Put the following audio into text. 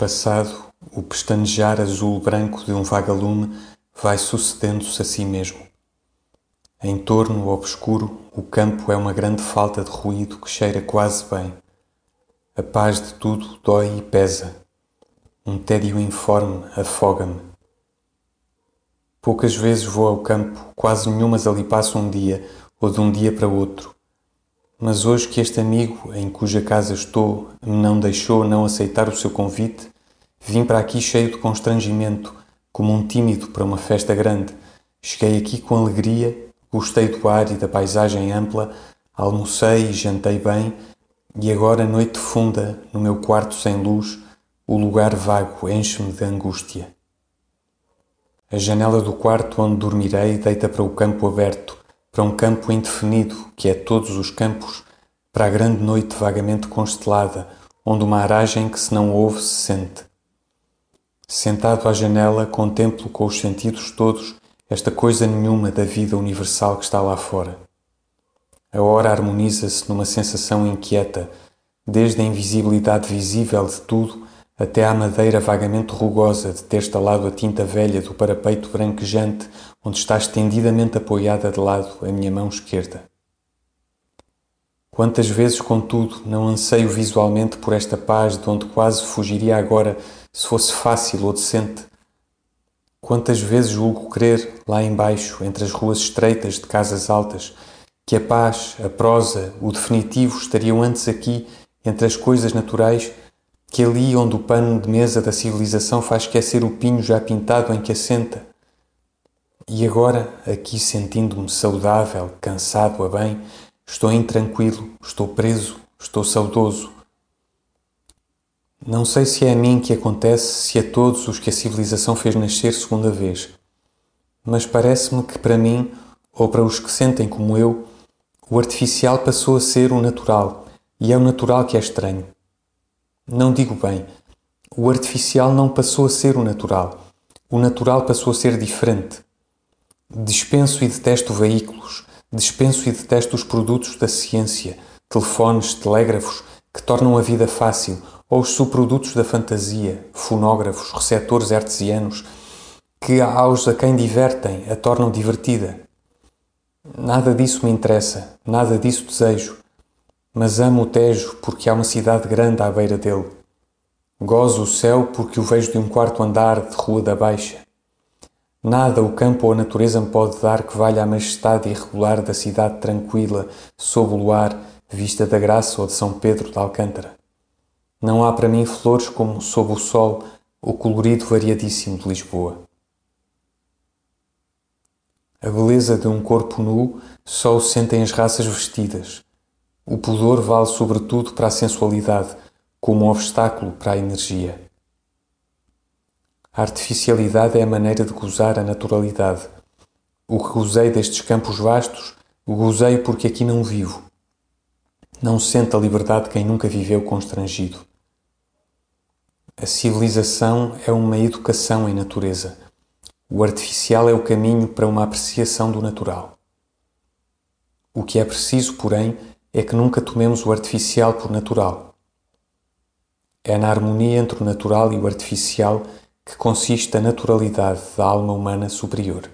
Espaçado, o pestanejar azul-branco de um vagalume vai sucedendo-se a si mesmo. Em torno obscuro, o campo é uma grande falta de ruído que cheira quase bem. A paz de tudo dói e pesa. Um tédio informe afoga-me. Poucas vezes vou ao campo, quase nenhumas ali passo um dia ou de um dia para outro. Mas hoje que este amigo, em cuja casa estou, me não deixou não aceitar o seu convite, vim para aqui cheio de constrangimento, como um tímido para uma festa grande. Cheguei aqui com alegria, gostei do ar e da paisagem ampla, almocei e jantei bem, e agora, noite funda, no meu quarto sem luz, o lugar vago enche-me de angústia. A janela do quarto onde dormirei deita para o campo aberto, para um campo indefinido, que é todos os campos, para a grande noite vagamente constelada, onde uma aragem que se não ouve se sente. Sentado à janela, contemplo com os sentidos todos esta coisa nenhuma da vida universal que está lá fora. A hora harmoniza-se numa sensação inquieta, desde a invisibilidade visível de tudo até à madeira vagamente rugosa de ter estalado a tinta velha do parapeito branquejante onde está estendidamente apoiada de lado a minha mão esquerda. Quantas vezes, contudo, não anseio visualmente por esta paz de onde quase fugiria agora se fosse fácil ou decente? Quantas vezes julgo crer, lá embaixo, entre as ruas estreitas de casas altas, que a paz, a prosa, o definitivo estariam antes aqui, entre as coisas naturais, que ali onde o pano de mesa da civilização faz esquecer o pinho já pintado em que assenta. E agora, aqui sentindo-me saudável, cansado a bem, estou intranquilo, estou preso, estou saudoso. Não sei se é a mim que acontece, se a todos os que a civilização fez nascer segunda vez, mas parece-me que para mim, ou para os que sentem como eu, o artificial passou a ser o natural, e é o natural que é estranho. Não digo bem. O artificial não passou a ser o natural. O natural passou a ser diferente. Dispenso e detesto veículos. Dispenso e detesto os produtos da ciência, telefones, telégrafos, que tornam a vida fácil, ou os subprodutos da fantasia, fonógrafos, receptores artesianos, que aos a quem divertem a tornam divertida. Nada disso me interessa, nada disso desejo mas amo o Tejo porque há uma cidade grande à beira dele. Gozo o céu porque o vejo de um quarto andar de rua da Baixa. Nada o campo ou a natureza me pode dar que valha a majestade irregular da cidade tranquila, sob o luar, vista da Graça ou de São Pedro de Alcântara. Não há para mim flores como, sob o sol, o colorido variadíssimo de Lisboa. A beleza de um corpo nu só o sentem as raças vestidas, o pudor vale sobretudo para a sensualidade, como um obstáculo para a energia. A artificialidade é a maneira de gozar a naturalidade. O que gozei destes campos vastos, gozei porque aqui não vivo. Não sente a liberdade quem nunca viveu constrangido. A civilização é uma educação em natureza. O artificial é o caminho para uma apreciação do natural. O que é preciso, porém, é que nunca tomemos o artificial por natural. É na harmonia entre o natural e o artificial que consiste a naturalidade da alma humana superior.